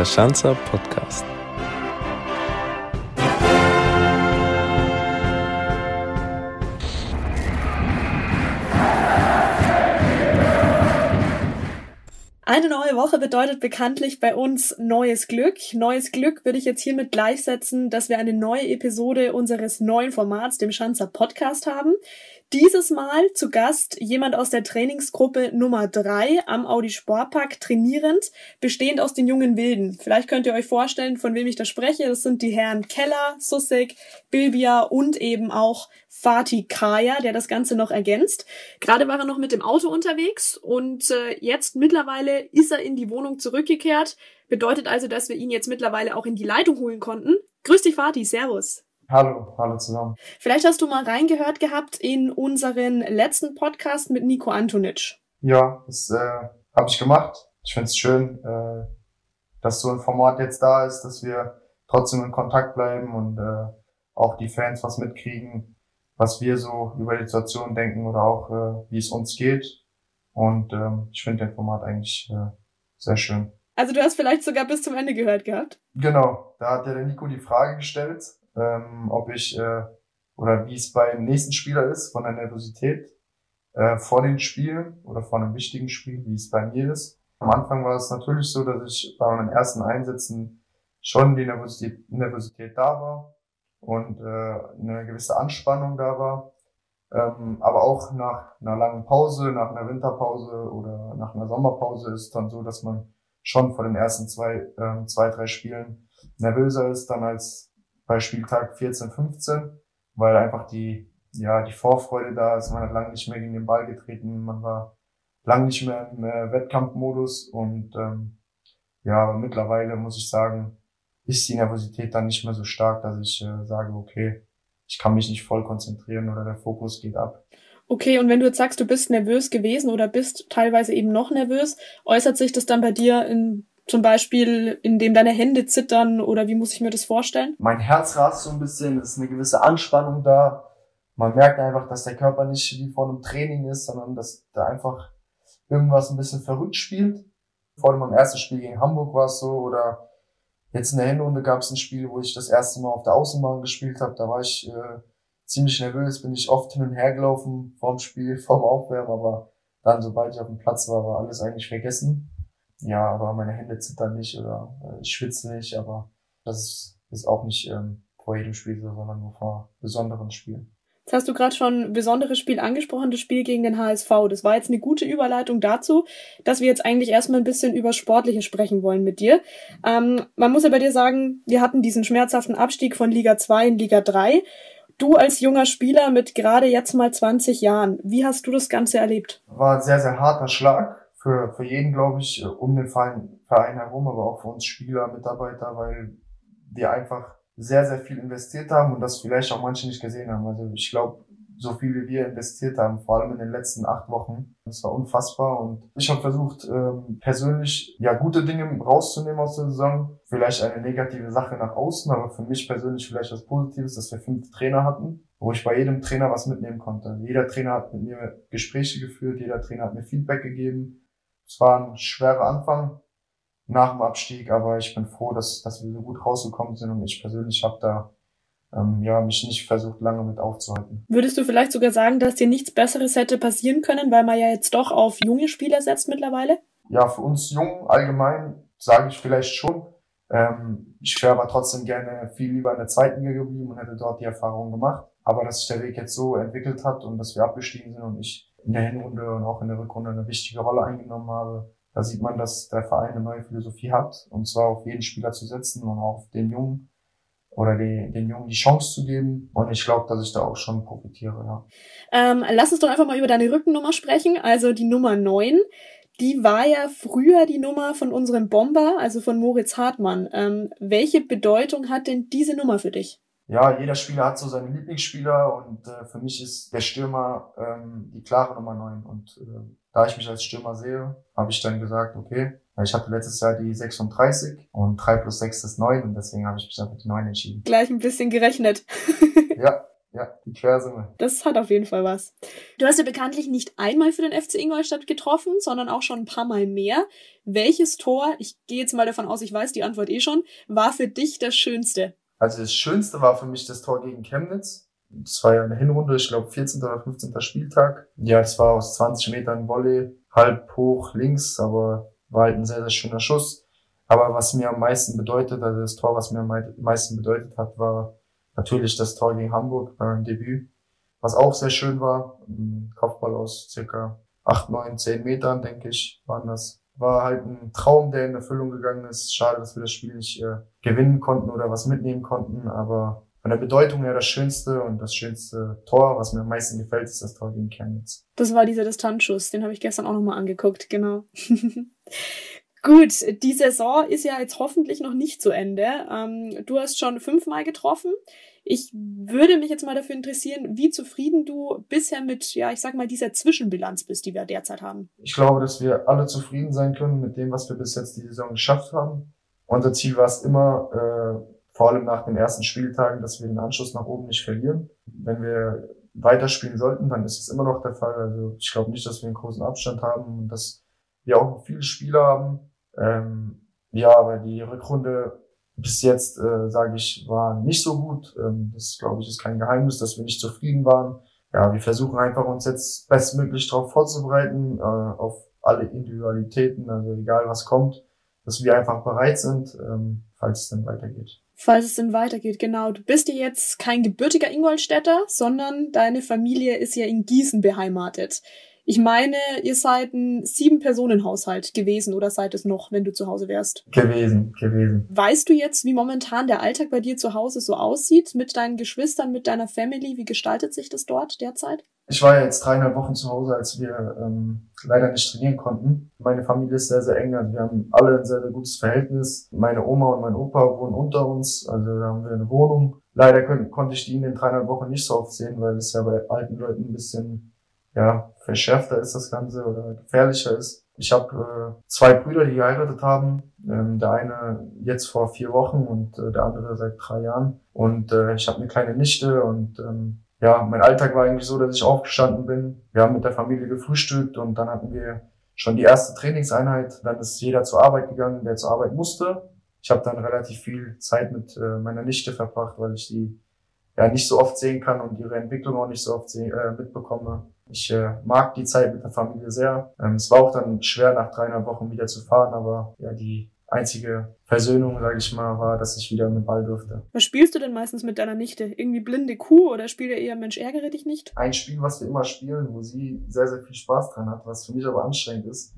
der Schanzer Podcast. Eine neue Woche bedeutet bekanntlich bei uns neues Glück. Neues Glück würde ich jetzt hiermit gleichsetzen, dass wir eine neue Episode unseres neuen Formats, dem Schanzer Podcast haben. Dieses Mal zu Gast jemand aus der Trainingsgruppe Nummer drei am Audi Sportpark trainierend, bestehend aus den jungen Wilden. Vielleicht könnt ihr euch vorstellen, von wem ich da spreche. Das sind die Herren Keller, Sussek, Bilbia und eben auch Fatih Kaya, der das Ganze noch ergänzt. Gerade war er noch mit dem Auto unterwegs und äh, jetzt mittlerweile ist er in die Wohnung zurückgekehrt. Bedeutet also, dass wir ihn jetzt mittlerweile auch in die Leitung holen konnten. Grüß dich, Fatih. Servus. Hallo, hallo zusammen. Vielleicht hast du mal reingehört gehabt in unseren letzten Podcast mit Nico Antonic. Ja, das äh, habe ich gemacht. Ich finde es schön, äh, dass so ein Format jetzt da ist, dass wir trotzdem in Kontakt bleiben und äh, auch die Fans was mitkriegen, was wir so über die Situation denken oder auch äh, wie es uns geht. Und ähm, ich finde den Format eigentlich äh, sehr schön. Also du hast vielleicht sogar bis zum Ende gehört gehabt? Genau, da hat ja der Nico die Frage gestellt, ähm, ob ich äh, oder wie es beim nächsten Spieler ist von der Nervosität äh, vor den Spielen oder vor einem wichtigen Spiel, wie es bei mir ist. Am Anfang war es natürlich so, dass ich bei meinen ersten Einsätzen schon die Nervosität, Nervosität da war und äh, eine gewisse Anspannung da war. Ähm, aber auch nach einer langen Pause, nach einer Winterpause oder nach einer Sommerpause ist dann so, dass man schon vor den ersten zwei, äh, zwei, drei Spielen nervöser ist dann als bei Spieltag 14, 15, weil einfach die, ja, die Vorfreude da ist. Man hat lange nicht mehr gegen den Ball getreten, man war lange nicht mehr im äh, Wettkampfmodus und ähm, ja, mittlerweile muss ich sagen, ist die Nervosität dann nicht mehr so stark, dass ich äh, sage, okay, ich kann mich nicht voll konzentrieren oder der Fokus geht ab. Okay, und wenn du jetzt sagst, du bist nervös gewesen oder bist teilweise eben noch nervös, äußert sich das dann bei dir in zum Beispiel, indem deine Hände zittern oder wie muss ich mir das vorstellen? Mein Herz rast so ein bisschen, es ist eine gewisse Anspannung da. Man merkt einfach, dass der Körper nicht wie vor einem Training ist, sondern dass da einfach irgendwas ein bisschen verrückt spielt. Vor dem ersten Spiel gegen Hamburg war es so oder jetzt in der Hinrunde gab es ein Spiel, wo ich das erste Mal auf der Außenbahn gespielt habe. Da war ich äh, ziemlich nervös, bin ich oft hin und her gelaufen vorm Spiel, vorm Aufwärmen, aber dann, sobald ich auf dem Platz war, war alles eigentlich vergessen ja, aber meine Hände zittern nicht oder äh, ich schwitze nicht, aber das ist, ist auch nicht ähm, vor jedem Spiel so, sondern nur vor besonderen Spielen. Jetzt hast du gerade schon ein besonderes Spiel angesprochen, das Spiel gegen den HSV. Das war jetzt eine gute Überleitung dazu, dass wir jetzt eigentlich erstmal ein bisschen über Sportliche sprechen wollen mit dir. Ähm, man muss ja bei dir sagen, wir hatten diesen schmerzhaften Abstieg von Liga 2 in Liga 3. Du als junger Spieler mit gerade jetzt mal 20 Jahren, wie hast du das Ganze erlebt? War ein sehr, sehr harter Schlag für, für jeden, glaube ich, um den Verein, herum, aber auch für uns Spieler, Mitarbeiter, weil wir einfach sehr, sehr viel investiert haben und das vielleicht auch manche nicht gesehen haben. Also ich glaube, so viel wie wir investiert haben, vor allem in den letzten acht Wochen. Das war unfassbar und ich habe versucht, ähm, persönlich ja gute Dinge rauszunehmen aus der Saison. Vielleicht eine negative Sache nach außen, aber für mich persönlich vielleicht was Positives, dass wir fünf Trainer hatten, wo ich bei jedem Trainer was mitnehmen konnte. Jeder Trainer hat mit mir Gespräche geführt, jeder Trainer hat mir Feedback gegeben es war ein schwerer Anfang nach dem Abstieg, aber ich bin froh, dass, dass wir so gut rausgekommen sind und ich persönlich habe da ähm, ja, mich nicht versucht, lange mit aufzuhalten. Würdest du vielleicht sogar sagen, dass dir nichts Besseres hätte passieren können, weil man ja jetzt doch auf junge Spieler setzt mittlerweile? Ja, für uns jung allgemein sage ich vielleicht schon. Ähm, ich wäre aber trotzdem gerne viel lieber in der zweiten Liga geblieben und hätte dort die Erfahrung gemacht. Aber dass sich der Weg jetzt so entwickelt hat und dass wir abgestiegen sind und ich in der Hinrunde und auch in der Rückrunde eine wichtige Rolle eingenommen habe. Da sieht man, dass der Verein eine neue Philosophie hat, und zwar auf jeden Spieler zu setzen und auf den Jungen oder die, den Jungen die Chance zu geben. Und ich glaube, dass ich da auch schon profitiere, ja. Ähm, lass uns doch einfach mal über deine Rückennummer sprechen, also die Nummer 9. Die war ja früher die Nummer von unserem Bomber, also von Moritz Hartmann. Ähm, welche Bedeutung hat denn diese Nummer für dich? Ja, jeder Spieler hat so seine Lieblingsspieler und äh, für mich ist der Stürmer ähm, die klare Nummer 9. Und äh, da ich mich als Stürmer sehe, habe ich dann gesagt, okay, ich hatte letztes Jahr die 36 und 3 plus 6 ist 9 und deswegen habe ich mich dann für die 9 entschieden. Gleich ein bisschen gerechnet. ja, ja, die Quersumme. Das hat auf jeden Fall was. Du hast ja bekanntlich nicht einmal für den FC Ingolstadt getroffen, sondern auch schon ein paar Mal mehr. Welches Tor, ich gehe jetzt mal davon aus, ich weiß die Antwort eh schon, war für dich das Schönste? Also das Schönste war für mich das Tor gegen Chemnitz. Das war ja eine Hinrunde, ich glaube 14. oder 15. Spieltag. Ja, es war aus 20 Metern Volley, halb hoch links, aber war halt ein sehr, sehr schöner Schuss. Aber was mir am meisten bedeutet, also das Tor, was mir am meisten bedeutet hat, war natürlich das Tor gegen Hamburg beim Debüt, was auch sehr schön war. Ein Kopfball aus circa 8, 9, 10 Metern, denke ich, waren das. War halt ein Traum, der in Erfüllung gegangen ist. Schade, dass wir das Spiel nicht äh, gewinnen konnten oder was mitnehmen konnten, aber von der Bedeutung her das schönste und das schönste Tor, was mir am meisten gefällt, ist das Tor gegen Chemnitz. Das war dieser Distanzschuss, den habe ich gestern auch nochmal angeguckt, genau. Gut, die Saison ist ja jetzt hoffentlich noch nicht zu Ende. Ähm, du hast schon fünfmal getroffen. Ich würde mich jetzt mal dafür interessieren, wie zufrieden du bisher mit, ja, ich sag mal, dieser Zwischenbilanz bist, die wir derzeit haben. Ich glaube, dass wir alle zufrieden sein können mit dem, was wir bis jetzt die Saison geschafft haben. Unser Ziel war es immer, äh, vor allem nach den ersten Spieltagen, dass wir den Anschluss nach oben nicht verlieren. Wenn wir weiterspielen sollten, dann ist es immer noch der Fall. Also ich glaube nicht, dass wir einen großen Abstand haben und dass wir auch viele Spieler haben, ähm, ja, aber die Rückrunde bis jetzt, äh, sage ich, war nicht so gut. Ähm, das, glaube ich, ist kein Geheimnis, dass wir nicht zufrieden waren. Ja, wir versuchen einfach uns jetzt bestmöglich darauf vorzubereiten, äh, auf alle Individualitäten, also egal was kommt, dass wir einfach bereit sind, ähm, falls es dann weitergeht. Falls es dann weitergeht, genau. Du bist ja jetzt kein gebürtiger Ingolstädter, sondern deine Familie ist ja in Gießen beheimatet. Ich meine, ihr seid ein Sieben-Personen-Haushalt gewesen oder seid es noch, wenn du zu Hause wärst? Gewesen, gewesen. Weißt du jetzt, wie momentan der Alltag bei dir zu Hause so aussieht? Mit deinen Geschwistern, mit deiner Family? Wie gestaltet sich das dort derzeit? Ich war ja jetzt dreieinhalb Wochen zu Hause, als wir ähm, leider nicht trainieren konnten. Meine Familie ist sehr, sehr eng. Also wir haben alle ein sehr, sehr gutes Verhältnis. Meine Oma und mein Opa wohnen unter uns. Also da haben wir eine Wohnung. Leider konnte ich die in den dreieinhalb Wochen nicht so oft sehen, weil es ja bei alten Leuten ein bisschen ja, verschärfter ist das Ganze oder gefährlicher ist. Ich habe äh, zwei Brüder, die geheiratet haben. Ähm, der eine jetzt vor vier Wochen und äh, der andere seit drei Jahren. Und äh, ich habe eine kleine Nichte und ähm, ja, mein Alltag war eigentlich so, dass ich aufgestanden bin. Wir haben mit der Familie gefrühstückt und dann hatten wir schon die erste Trainingseinheit. Dann ist jeder zur Arbeit gegangen, der zur Arbeit musste. Ich habe dann relativ viel Zeit mit äh, meiner Nichte verbracht, weil ich die ja nicht so oft sehen kann und ihre Entwicklung auch nicht so oft seh, äh, mitbekomme. Ich äh, mag die Zeit mit der Familie sehr. Ähm, es war auch dann schwer, nach dreieinhalb Wochen wieder zu fahren, aber ja, die einzige Versöhnung, sage ich mal, war, dass ich wieder mit Ball durfte. Was spielst du denn meistens mit deiner Nichte? Irgendwie blinde Kuh oder spielt ihr eher Mensch ärgere dich nicht? Ein Spiel, was wir immer spielen, wo sie sehr, sehr viel Spaß dran hat, was für mich aber anstrengend ist,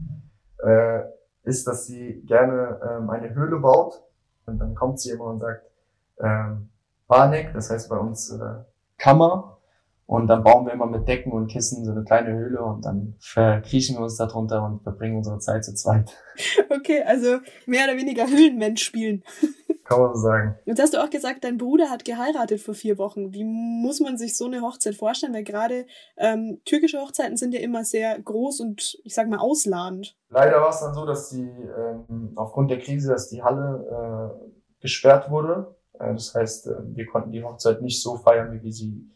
äh, ist, dass sie gerne ähm, eine Höhle baut und dann kommt sie immer und sagt, ähm, Panik, das heißt bei uns äh, Kammer und dann bauen wir immer mit Decken und Kissen so eine kleine Höhle und dann verkriechen wir uns da drunter und verbringen unsere Zeit zu zweit. Okay, also mehr oder weniger Höhlenmensch spielen. Kann man so sagen. Jetzt hast du auch gesagt, dein Bruder hat geheiratet vor vier Wochen. Wie muss man sich so eine Hochzeit vorstellen? Weil gerade ähm, türkische Hochzeiten sind ja immer sehr groß und ich sag mal ausladend. Leider war es dann so, dass die ähm, aufgrund der Krise, dass die Halle äh, gesperrt wurde. Äh, das heißt, äh, wir konnten die Hochzeit nicht so feiern, wie wir sie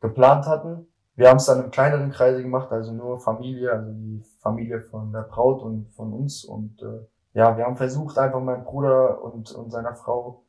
geplant hatten. Wir haben es dann im kleineren Kreise gemacht, also nur Familie, also die Familie von der Braut und von uns. Und äh, ja, wir haben versucht, einfach meinem Bruder und, und seiner Frau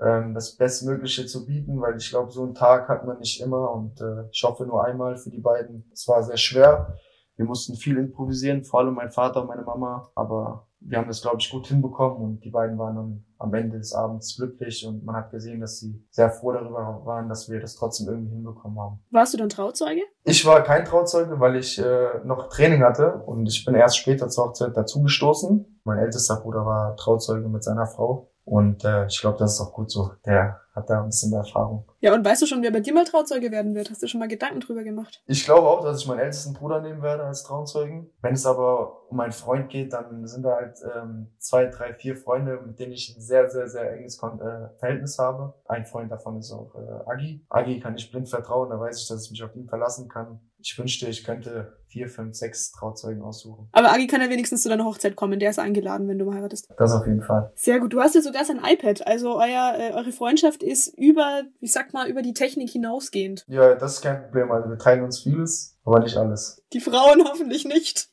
ähm, das Bestmögliche zu bieten, weil ich glaube, so einen Tag hat man nicht immer und äh, ich hoffe nur einmal für die beiden. Es war sehr schwer. Wir mussten viel improvisieren, vor allem mein Vater und meine Mama, aber wir haben das, glaube ich, gut hinbekommen und die beiden waren dann am Ende des Abends glücklich und man hat gesehen, dass sie sehr froh darüber waren, dass wir das trotzdem irgendwie hinbekommen haben. Warst du dann Trauzeuge? Ich war kein Trauzeuge, weil ich äh, noch Training hatte und ich bin erst später zur Hochzeit dazugestoßen. Mein ältester Bruder war Trauzeuge mit seiner Frau und äh, ich glaube, das ist auch gut so. Der hat da ein bisschen mehr Erfahrung. Ja, und weißt du schon, wer bei dir mal Trauzeuge werden wird? Hast du schon mal Gedanken drüber gemacht? Ich glaube auch, dass ich meinen ältesten Bruder nehmen werde als Trauzeugen. Wenn es aber um einen Freund geht, dann sind da halt ähm, zwei, drei, vier Freunde, mit denen ich ein sehr, sehr, sehr enges Kon äh, Verhältnis habe. Ein Freund davon ist auch äh, Agi. Agi kann ich blind vertrauen, da weiß ich, dass ich mich auf ihn verlassen kann. Ich wünschte, ich könnte vier, fünf, sechs Trauzeugen aussuchen. Aber Agi kann ja wenigstens zu deiner Hochzeit kommen. Der ist eingeladen, wenn du mal heiratest. Das auf jeden Fall. Sehr gut. Du hast ja sogar sein iPad. Also euer, äh, eure Freundschaft ist über, ich sag mal, über die Technik hinausgehend. Ja, das ist kein Problem. Also wir teilen uns vieles, aber nicht alles. Die Frauen hoffentlich nicht.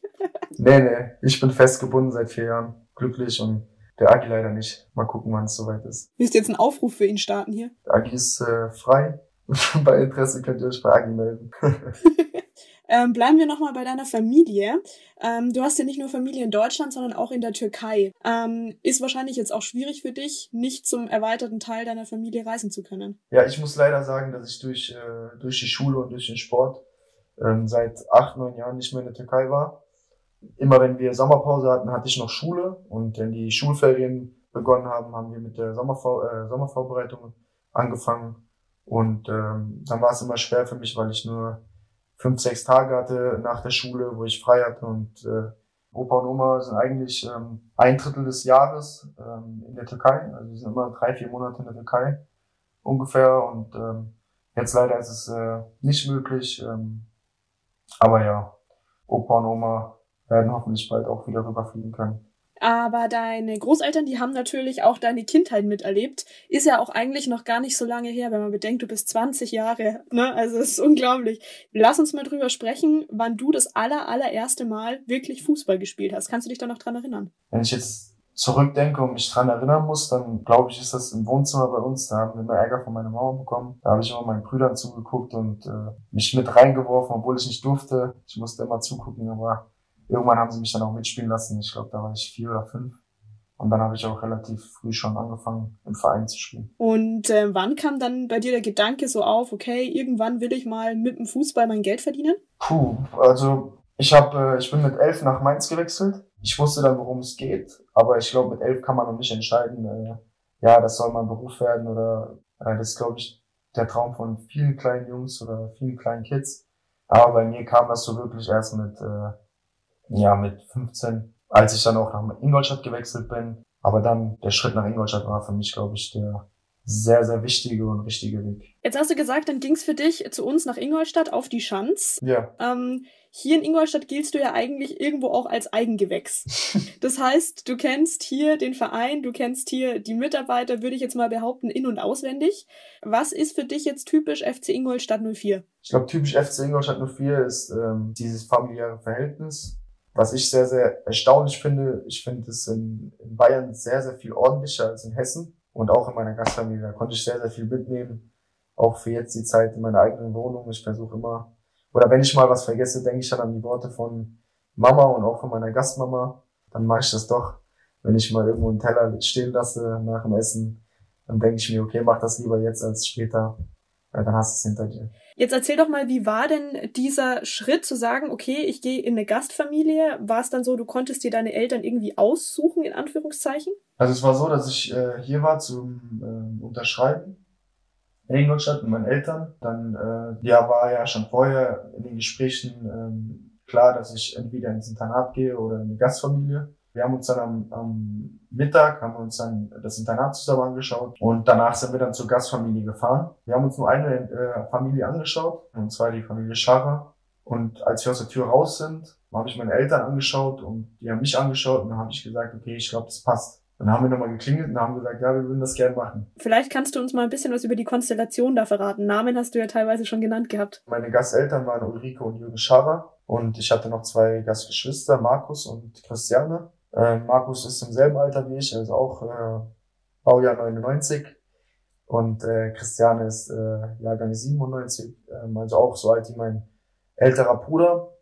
nee, nee. Ich bin festgebunden seit vier Jahren. Glücklich und der Agi leider nicht. Mal gucken, wann es soweit ist. Willst du jetzt einen Aufruf für ihn starten hier? Der Agi ist äh, frei. bei Interesse könnt ihr euch bei Agi melden. ähm, bleiben wir nochmal bei deiner Familie. Ähm, du hast ja nicht nur Familie in Deutschland, sondern auch in der Türkei. Ähm, ist wahrscheinlich jetzt auch schwierig für dich, nicht zum erweiterten Teil deiner Familie reisen zu können. Ja, ich muss leider sagen, dass ich durch, äh, durch die Schule und durch den Sport ähm, seit acht, neun Jahren nicht mehr in der Türkei war. Immer wenn wir Sommerpause hatten, hatte ich noch Schule und wenn die Schulferien begonnen haben, haben wir mit der Sommervor äh, Sommervorbereitung angefangen und ähm, dann war es immer schwer für mich, weil ich nur fünf, sechs Tage hatte nach der Schule, wo ich frei hatte. Und äh, Opa und Oma sind eigentlich ähm, ein Drittel des Jahres ähm, in der Türkei. Also sie sind immer drei, vier Monate in der Türkei ungefähr. Und ähm, jetzt leider ist es äh, nicht möglich. Ähm, aber ja, Opa und Oma werden hoffentlich bald auch wieder rüberfliegen können. Aber deine Großeltern, die haben natürlich auch deine Kindheit miterlebt. Ist ja auch eigentlich noch gar nicht so lange her, wenn man bedenkt, du bist 20 Jahre. Ne? Also es ist unglaublich. Lass uns mal drüber sprechen, wann du das aller, allererste Mal wirklich Fußball gespielt hast. Kannst du dich da noch dran erinnern? Wenn ich jetzt zurückdenke und mich dran erinnern muss, dann glaube ich, ist das im Wohnzimmer bei uns. Da haben wir immer Ärger von meiner Mama bekommen. Da habe ich immer meinen Brüdern zugeguckt und äh, mich mit reingeworfen, obwohl ich nicht durfte. Ich musste immer zugucken, aber irgendwann haben sie mich dann auch mitspielen lassen. Ich glaube, da war ich vier oder fünf. Und dann habe ich auch relativ früh schon angefangen, im Verein zu spielen. Und äh, wann kam dann bei dir der Gedanke so auf, okay, irgendwann will ich mal mit dem Fußball mein Geld verdienen? Puh, also ich habe, äh, ich bin mit elf nach Mainz gewechselt. Ich wusste dann, worum es geht, aber ich glaube, mit elf kann man noch nicht entscheiden, äh, ja, das soll mein Beruf werden oder äh, das ist, glaube ich, der Traum von vielen kleinen Jungs oder vielen kleinen Kids. Aber bei mir kam das so wirklich erst mit äh, ja, mit 15, als ich dann auch nach Ingolstadt gewechselt bin. Aber dann der Schritt nach Ingolstadt war für mich, glaube ich, der sehr, sehr wichtige und richtige Weg. Jetzt hast du gesagt, dann ging's für dich zu uns nach Ingolstadt auf die Schanz. Ja. Ähm, hier in Ingolstadt giltst du ja eigentlich irgendwo auch als Eigengewächs. Das heißt, du kennst hier den Verein, du kennst hier die Mitarbeiter, würde ich jetzt mal behaupten, in- und auswendig. Was ist für dich jetzt typisch FC Ingolstadt 04? Ich glaube, typisch FC Ingolstadt 04 ist ähm, dieses familiäre Verhältnis was ich sehr, sehr erstaunlich finde, ich finde es in, in Bayern sehr, sehr viel ordentlicher als in Hessen und auch in meiner Gastfamilie. Da konnte ich sehr, sehr viel mitnehmen. Auch für jetzt die Zeit in meiner eigenen Wohnung. Ich versuche immer, oder wenn ich mal was vergesse, denke ich dann an die Worte von Mama und auch von meiner Gastmama. Dann mache ich das doch. Wenn ich mal irgendwo einen Teller stehen lasse nach dem Essen, dann denke ich mir, okay, mach das lieber jetzt als später. Weil dann hast du es hinter dir. Jetzt erzähl doch mal, wie war denn dieser Schritt zu sagen, okay, ich gehe in eine Gastfamilie? War es dann so, du konntest dir deine Eltern irgendwie aussuchen, in Anführungszeichen? Also es war so, dass ich äh, hier war zum äh, Unterschreiben in Ingolstadt mit meinen Eltern. Dann äh, ja, war ja schon vorher in den Gesprächen ähm, klar, dass ich entweder ins Internat gehe oder in eine Gastfamilie. Wir haben uns dann am, am Mittag, haben wir uns dann das Internat zusammen angeschaut und danach sind wir dann zur Gastfamilie gefahren. Wir haben uns nur eine äh, Familie angeschaut, und zwar die Familie Scharrer. Und als wir aus der Tür raus sind, habe ich meine Eltern angeschaut und die haben mich angeschaut und dann habe ich gesagt, okay, ich glaube, das passt. Dann haben wir nochmal geklingelt und haben gesagt, ja, wir würden das gerne machen. Vielleicht kannst du uns mal ein bisschen was über die Konstellation da verraten. Namen hast du ja teilweise schon genannt gehabt. Meine Gasteltern waren Ulrike und Jürgen Scharrer und ich hatte noch zwei Gastgeschwister, Markus und Christiane. Äh, Markus ist im selben Alter wie ich, also auch äh, Baujahr 99. Und äh, Christiane ist äh, Jahrgang 97, äh, also auch so alt wie mein älterer Bruder.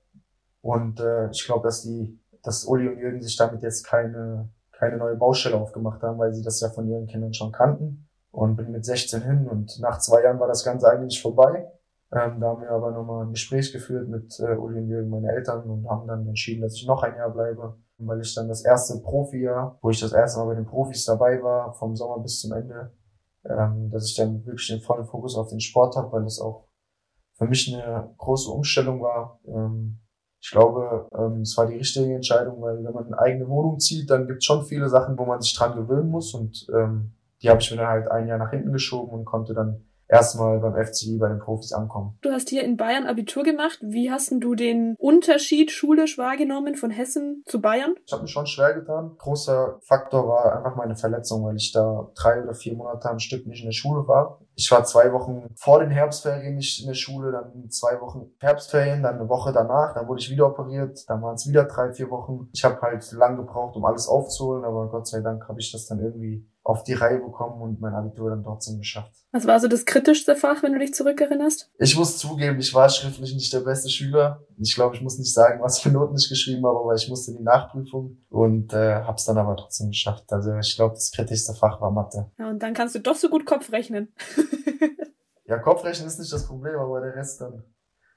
Und äh, ich glaube, dass die, dass Uli und Jürgen sich damit jetzt keine, keine neue Baustelle aufgemacht haben, weil sie das ja von ihren Kindern schon kannten. Und bin mit 16 hin und nach zwei Jahren war das Ganze eigentlich vorbei. Ähm, da haben wir aber nochmal ein Gespräch geführt mit äh, Uli und Jürgen, meine Eltern, und haben dann entschieden, dass ich noch ein Jahr bleibe weil ich dann das erste Profi-Jahr, wo ich das erste Mal bei den Profis dabei war, vom Sommer bis zum Ende, ähm, dass ich dann wirklich den vollen Fokus auf den Sport habe, weil das auch für mich eine große Umstellung war. Ähm, ich glaube, ähm, es war die richtige Entscheidung, weil wenn man eine eigene Wohnung zieht, dann gibt es schon viele Sachen, wo man sich dran gewöhnen muss und ähm, die habe ich mir dann halt ein Jahr nach hinten geschoben und konnte dann erstmal beim FCI bei den Profis ankommen. Du hast hier in Bayern Abitur gemacht. Wie hast du den Unterschied schulisch wahrgenommen von Hessen zu Bayern? Ich habe mich schon schwer getan. Großer Faktor war einfach meine Verletzung, weil ich da drei oder vier Monate am Stück nicht in der Schule war. Ich war zwei Wochen vor den Herbstferien nicht in der Schule, dann zwei Wochen Herbstferien, dann eine Woche danach, dann wurde ich wieder operiert, dann waren es wieder drei, vier Wochen. Ich habe halt lang gebraucht, um alles aufzuholen, aber Gott sei Dank habe ich das dann irgendwie auf die Reihe bekommen und mein Abitur dann trotzdem geschafft. Was war so das kritischste Fach, wenn du dich zurückerinnerst? Ich muss zugeben, ich war schriftlich nicht der beste Schüler. Ich glaube, ich muss nicht sagen, was für Noten ich geschrieben habe, aber ich musste die Nachprüfung und äh, habe es dann aber trotzdem geschafft. Also ich glaube, das kritischste Fach war Mathe. Ja, und dann kannst du doch so gut Kopf rechnen. ja, Kopfrechnen ist nicht das Problem, aber der Rest dann,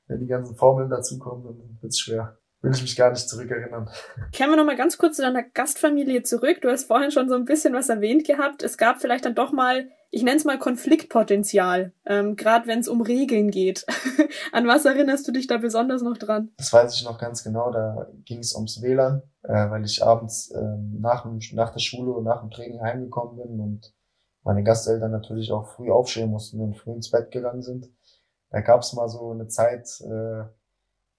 wenn die ganzen Formeln dazukommen, dann wird's schwer will ich mich gar nicht zurückerinnern. Kehren wir nochmal ganz kurz zu deiner Gastfamilie zurück. Du hast vorhin schon so ein bisschen was erwähnt gehabt. Es gab vielleicht dann doch mal, ich nenne es mal Konfliktpotenzial, ähm, gerade wenn es um Regeln geht. An was erinnerst du dich da besonders noch dran? Das weiß ich noch ganz genau. Da ging es ums WLAN, äh, weil ich abends äh, nach, nach der Schule und nach dem Training heimgekommen bin und meine Gasteltern natürlich auch früh aufstehen mussten und früh ins Bett gegangen sind. Da gab es mal so eine Zeit, äh,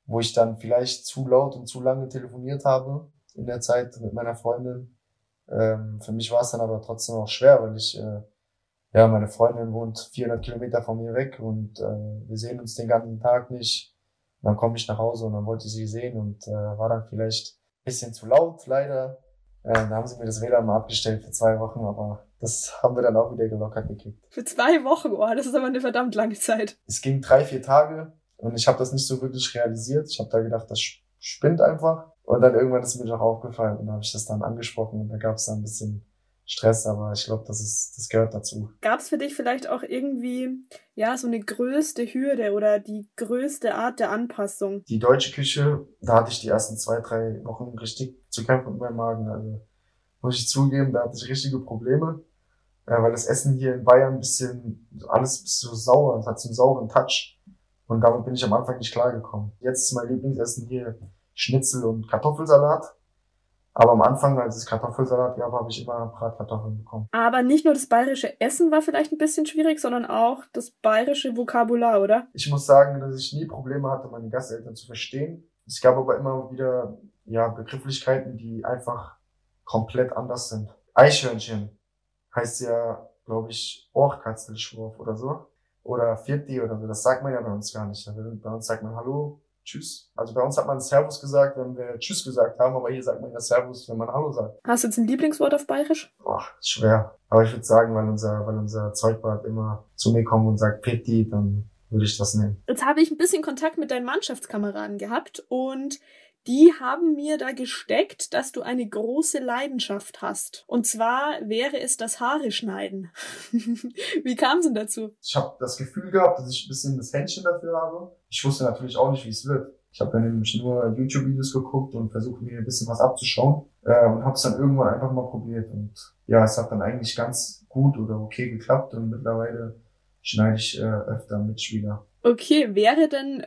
wo ich dann vielleicht zu laut und zu lange telefoniert habe in der Zeit mit meiner Freundin. Ähm, für mich war es dann aber trotzdem auch schwer, weil ich, äh, ja, meine Freundin wohnt 400 Kilometer von mir weg und äh, wir sehen uns den ganzen Tag nicht. Und dann komme ich nach Hause und dann wollte ich sie sehen und äh, war dann vielleicht bisschen zu laut, leider. Äh, da haben sie mir das WLAN mal abgestellt für zwei Wochen, aber das haben wir dann auch wieder gelockert gekriegt. Für zwei Wochen, oh, das ist aber eine verdammt lange Zeit. Es ging drei, vier Tage und ich habe das nicht so wirklich realisiert. Ich habe da gedacht, das spinnt einfach. Und dann irgendwann ist mir doch aufgefallen und da habe ich das dann angesprochen und da gab es dann ein bisschen Stress, aber ich glaube, das ist, das gehört dazu. Gab es für dich vielleicht auch irgendwie ja so eine größte Hürde oder die größte Art der Anpassung? Die deutsche Küche, da hatte ich die ersten zwei, drei Wochen richtig zu kämpfen mit meinem Magen. Also muss ich zugeben, da hatte ich richtige Probleme, äh, weil das Essen hier in Bayern ein bisschen alles so sauer, es hat so einen sauren Touch. Und damit bin ich am Anfang nicht klargekommen. Jetzt ist mein Lieblingsessen hier Schnitzel und Kartoffelsalat. Aber am Anfang, als es Kartoffelsalat gab, habe ich immer Bratkartoffeln bekommen. Aber nicht nur das bayerische Essen war vielleicht ein bisschen schwierig, sondern auch das bayerische Vokabular, oder? Ich muss sagen, dass ich nie Probleme hatte, meine Gasteltern zu verstehen. Es gab aber immer wieder ja, Begrifflichkeiten, die einfach komplett anders sind. Eichhörnchen heißt ja, glaube ich, Ohrkatzelschwurf oder so oder Vierti oder so. Das sagt man ja bei uns gar nicht. Bei uns sagt man Hallo, Tschüss. Also bei uns hat man Servus gesagt, wenn wir Tschüss gesagt haben, aber hier sagt man ja Servus, wenn man Hallo sagt. Hast du jetzt ein Lieblingswort auf Bayerisch? Boah, schwer. Aber ich würde sagen, weil unser, weil unser Zeugbart immer zu mir kommt und sagt Pitti, dann würde ich das nehmen. Jetzt habe ich ein bisschen Kontakt mit deinen Mannschaftskameraden gehabt und die haben mir da gesteckt, dass du eine große Leidenschaft hast. Und zwar wäre es das Haare schneiden. wie kam es denn dazu? Ich habe das Gefühl gehabt, dass ich ein bisschen das Händchen dafür habe. Ich wusste natürlich auch nicht, wie es wird. Ich habe dann nämlich nur YouTube-Videos geguckt und versucht mir ein bisschen was abzuschauen äh, und habe es dann irgendwann einfach mal probiert. Und ja, es hat dann eigentlich ganz gut oder okay geklappt und mittlerweile schneide ich äh, öfter Mitspieler. Okay, wäre denn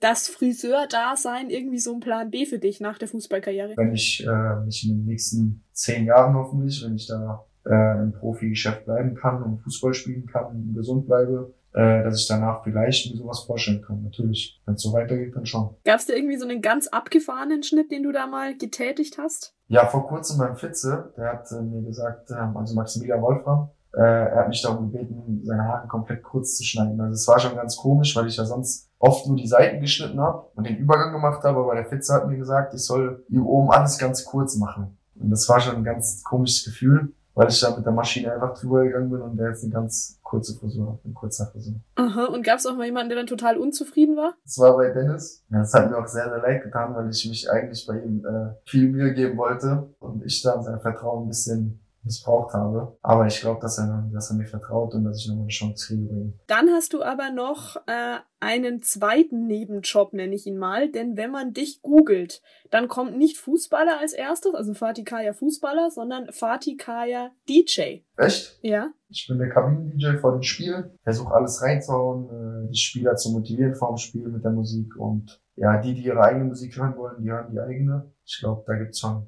das Friseur-Dasein irgendwie so ein Plan B für dich nach der Fußballkarriere? Wenn ich äh, mich in den nächsten zehn Jahren hoffentlich, wenn ich da äh, im Profigeschäft bleiben kann und Fußball spielen kann und gesund bleibe, äh, dass ich danach vielleicht mir sowas vorstellen kann. Natürlich, wenn es so weitergeht, dann schon. Gab es da irgendwie so einen ganz abgefahrenen Schnitt, den du da mal getätigt hast? Ja, vor kurzem beim Fitze, der hat äh, mir gesagt, äh, also Maximilian Wolfram, äh, er hat mich darum gebeten, seine Haare komplett kurz zu schneiden. Also es war schon ganz komisch, weil ich ja sonst oft nur die Seiten geschnitten habe und den Übergang gemacht habe, aber der Fitze hat mir gesagt, ich soll hier oben alles ganz kurz machen. Und das war schon ein ganz komisches Gefühl, weil ich da mit der Maschine einfach drüber gegangen bin und der jetzt eine ganz kurze Frisur hat, eine kurze Frisur. Aha, und gab es auch mal jemanden, der dann total unzufrieden war? Das war bei Dennis. Ja, das hat mir auch sehr, sehr leid getan, weil ich mich eigentlich bei ihm äh, viel Mühe geben wollte und ich da sein Vertrauen ein bisschen missbraucht habe. Aber ich glaube, dass er, dass er mir vertraut und dass ich nochmal eine Chance kriege. Dann hast du aber noch äh, einen zweiten Nebenjob, nenne ich ihn mal. Denn wenn man dich googelt, dann kommt nicht Fußballer als erstes, also Fatih Kaya Fußballer, sondern Fatih Kaya DJ. Echt? Ja. Ich bin der Kabinen-DJ vor dem Spiel, versuche alles reinzuhauen, äh, die Spieler zu motivieren vor dem Spiel mit der Musik und ja, die, die ihre eigene Musik hören wollen, die hören die eigene. Ich glaube, da gibt's schon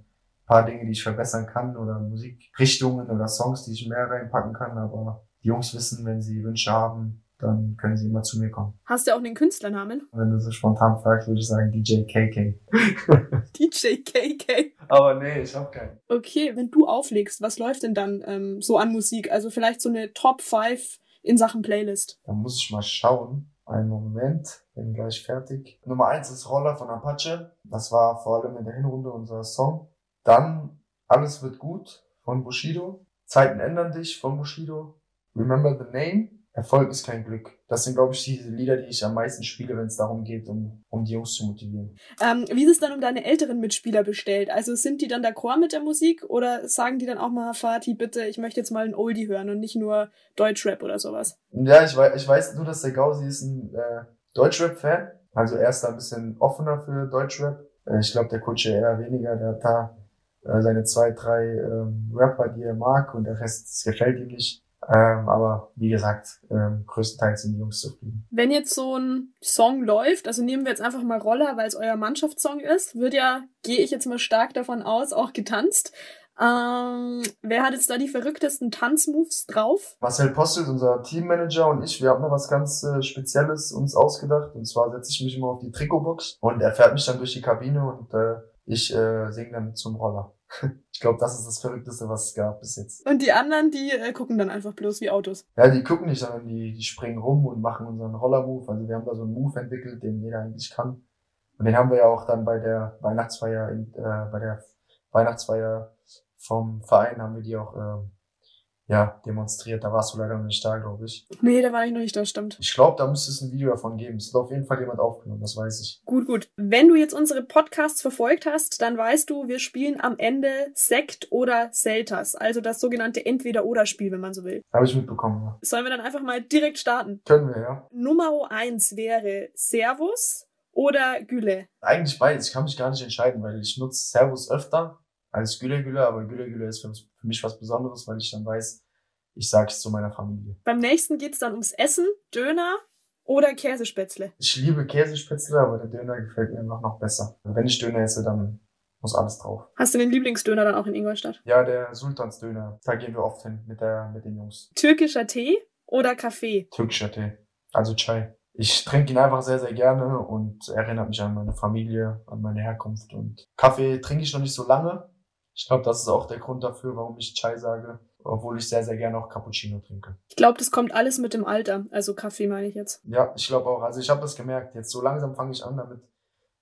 paar Dinge, die ich verbessern kann oder Musikrichtungen oder Songs, die ich mehr reinpacken kann. Aber die Jungs wissen, wenn sie Wünsche haben, dann können sie immer zu mir kommen. Hast du auch einen Künstlernamen? Wenn du so spontan fragst, würde ich sagen DJ KK. DJ KK. Aber nee, ich hab keinen. Okay, wenn du auflegst, was läuft denn dann ähm, so an Musik? Also vielleicht so eine Top 5 in Sachen Playlist. Da muss ich mal schauen. Einen Moment, bin gleich fertig. Nummer eins ist Roller von Apache. Das war vor allem in der Hinrunde unser Song. Dann Alles wird gut von Bushido. Zeiten ändern dich von Bushido. Remember the Name. Erfolg ist kein Glück. Das sind, glaube ich, diese Lieder, die ich am meisten spiele, wenn es darum geht, um, um die Jungs zu motivieren. Ähm, wie ist es dann um deine älteren Mitspieler bestellt? Also sind die dann d'accord mit der Musik oder sagen die dann auch mal, Fatih, bitte, ich möchte jetzt mal ein Oldie hören und nicht nur Deutschrap oder sowas? Ja, ich weiß, ich weiß nur, dass der Gausi ist ein äh, Deutschrap-Fan. Also er ist da ein bisschen offener für Deutschrap. Äh, ich glaube, der Kutsche eher weniger. Der hat da äh, seine zwei, drei ähm, Rapper, die er mag und der Rest gefällt ihm nicht. Ähm, aber wie gesagt, ähm, größtenteils sind die Jungs zufrieden. Wenn jetzt so ein Song läuft, also nehmen wir jetzt einfach mal Roller, weil es euer Mannschaftssong ist, wird ja, gehe ich jetzt mal stark davon aus, auch getanzt. Ähm, wer hat jetzt da die verrücktesten Tanzmoves drauf? Marcel Postelt, unser Teammanager und ich, wir haben noch was ganz äh, Spezielles uns ausgedacht. Und zwar setze ich mich immer auf die Trikotbox und er fährt mich dann durch die Kabine und äh, ich äh, singe dann zum Roller. Ich glaube, das ist das Verrückteste, was es gab bis jetzt. Und die anderen, die äh, gucken dann einfach bloß wie Autos. Ja, die gucken nicht, sondern die, die springen rum und machen unseren Roller-Move. Also wir haben da so einen Move entwickelt, den jeder eigentlich kann. Und den haben wir ja auch dann bei der Weihnachtsfeier, in, äh, bei der Weihnachtsfeier vom Verein haben wir die auch äh, ja, demonstriert. Da warst du leider noch nicht da, glaube ich. Nee, da war ich noch nicht da, stimmt. Ich glaube, da müsste es ein Video davon geben. Es hat auf jeden Fall jemand aufgenommen, das weiß ich. Gut, gut. Wenn du jetzt unsere Podcasts verfolgt hast, dann weißt du, wir spielen am Ende Sekt oder Selters. Also das sogenannte Entweder-Oder-Spiel, wenn man so will. Habe ich mitbekommen, ja. Sollen wir dann einfach mal direkt starten? Können wir, ja. Nummer eins wäre Servus oder Gülle. Eigentlich beides. Ich kann mich gar nicht entscheiden, weil ich nutze Servus öfter als Gülle Gülle, aber Gülle Gülle ist für, für mich was Besonderes, weil ich dann weiß, ich sage es zu meiner Familie. Beim nächsten geht's dann ums Essen, Döner oder Käsespätzle. Ich liebe Käsespätzle, aber der Döner gefällt mir noch, noch besser. Wenn ich Döner esse, dann muss alles drauf. Hast du den Lieblingsdöner dann auch in Ingolstadt? Ja, der Sultansdöner. Da gehen wir oft hin mit, der, mit den Jungs. Türkischer Tee oder Kaffee? Türkischer Tee. Also Chai. Ich trinke ihn einfach sehr, sehr gerne und erinnert mich an meine Familie, an meine Herkunft. Und Kaffee trinke ich noch nicht so lange. Ich glaube, das ist auch der Grund dafür, warum ich Chai sage, obwohl ich sehr, sehr gerne auch Cappuccino trinke. Ich glaube, das kommt alles mit dem Alter. Also Kaffee meine ich jetzt. Ja, ich glaube auch. Also ich habe das gemerkt. Jetzt so langsam fange ich an, damit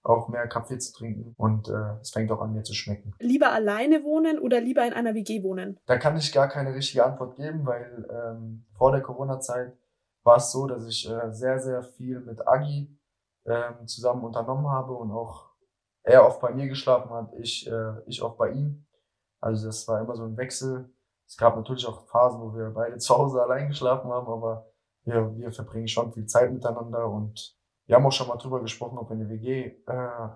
auch mehr Kaffee zu trinken und äh, es fängt auch an mir zu schmecken. Lieber alleine wohnen oder lieber in einer WG wohnen? Da kann ich gar keine richtige Antwort geben, weil ähm, vor der Corona-Zeit war es so, dass ich äh, sehr, sehr viel mit Agi ähm, zusammen unternommen habe und auch er oft bei mir geschlafen hat, ich, äh, ich oft bei ihm. Also das war immer so ein Wechsel. Es gab natürlich auch Phasen, wo wir beide zu Hause allein geschlafen haben, aber wir, wir verbringen schon viel Zeit miteinander und wir haben auch schon mal drüber gesprochen, ob wir eine WG äh,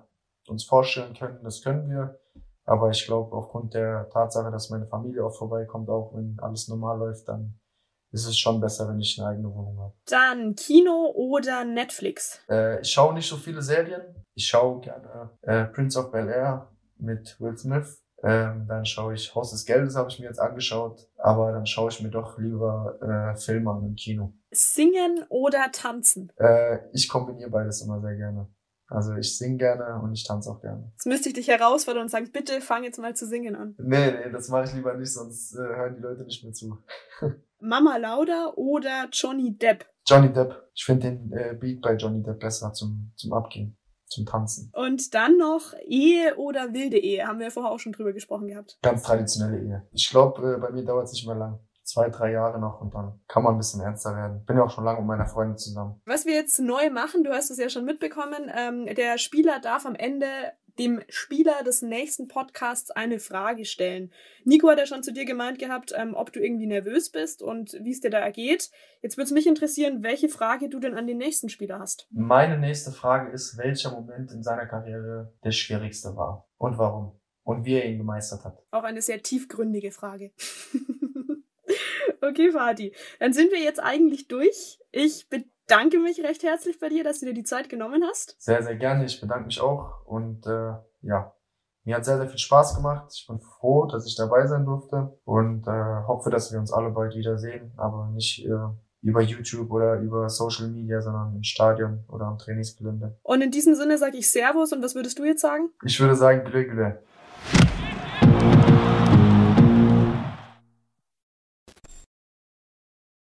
uns vorstellen können. Das können wir. Aber ich glaube, aufgrund der Tatsache, dass meine Familie auch vorbeikommt, auch wenn alles normal läuft, dann ist es schon besser, wenn ich eine eigene Wohnung habe. Dann Kino oder Netflix? Äh, ich schaue nicht so viele Serien. Ich schaue gerne äh, Prince of Bel Air mit Will Smith. Ähm, dann schaue ich Haus des Geldes, habe ich mir jetzt angeschaut. Aber dann schaue ich mir doch lieber äh, Filme an im Kino. Singen oder tanzen? Äh, ich kombiniere beides immer sehr gerne. Also ich singe gerne und ich tanze auch gerne. Jetzt müsste ich dich herausfordern und sagen, bitte fang jetzt mal zu singen an. Nee, nee, das mache ich lieber nicht, sonst äh, hören die Leute nicht mehr zu. Mama Lauda oder Johnny Depp? Johnny Depp. Ich finde den äh, Beat bei Johnny Depp besser zum, zum Abgehen, zum Tanzen. Und dann noch Ehe oder wilde Ehe. Haben wir vorher auch schon drüber gesprochen gehabt. Ganz traditionelle Ehe. Ich glaube, äh, bei mir dauert es nicht mehr lang. Zwei, drei Jahre noch und dann kann man ein bisschen ernster werden. Bin ja auch schon lange mit meiner Freundin zusammen. Was wir jetzt neu machen, du hast es ja schon mitbekommen, ähm, der Spieler darf am Ende dem Spieler des nächsten Podcasts eine Frage stellen. Nico hat ja schon zu dir gemeint gehabt, ähm, ob du irgendwie nervös bist und wie es dir da ergeht. Jetzt würde es mich interessieren, welche Frage du denn an den nächsten Spieler hast. Meine nächste Frage ist, welcher Moment in seiner Karriere der schwierigste war und warum und wie er ihn gemeistert hat. Auch eine sehr tiefgründige Frage. okay, Fadi. Dann sind wir jetzt eigentlich durch. Ich bedanke mich recht herzlich bei dir, dass du dir die Zeit genommen hast. Sehr, sehr gerne. Ich bedanke mich auch und äh, ja, mir hat sehr, sehr viel Spaß gemacht. Ich bin froh, dass ich dabei sein durfte und äh, hoffe, dass wir uns alle bald wiedersehen, aber nicht äh, über YouTube oder über Social Media, sondern im Stadion oder am Trainingsgelände. Und in diesem Sinne sage ich Servus und was würdest du jetzt sagen? Ich würde sagen Güle.